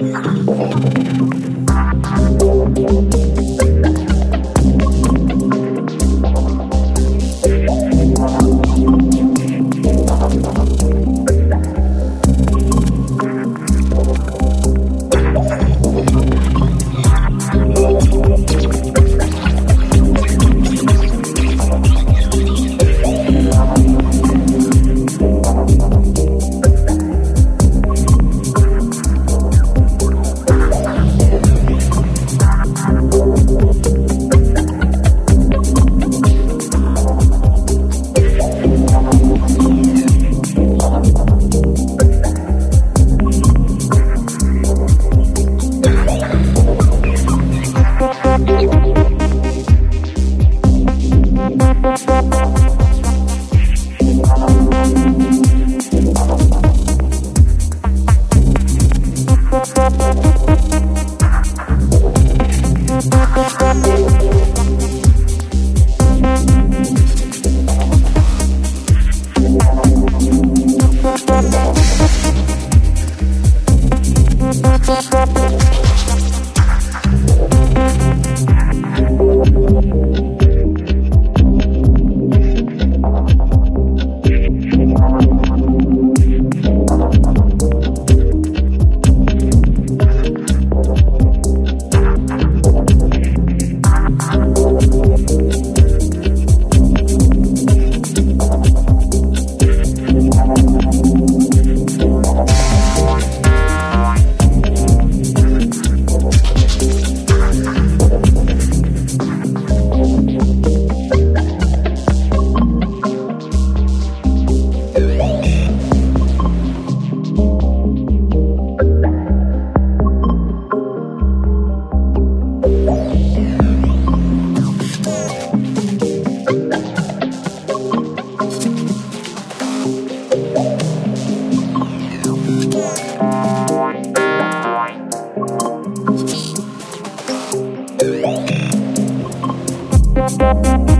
啊。Thank Thank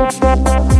Thank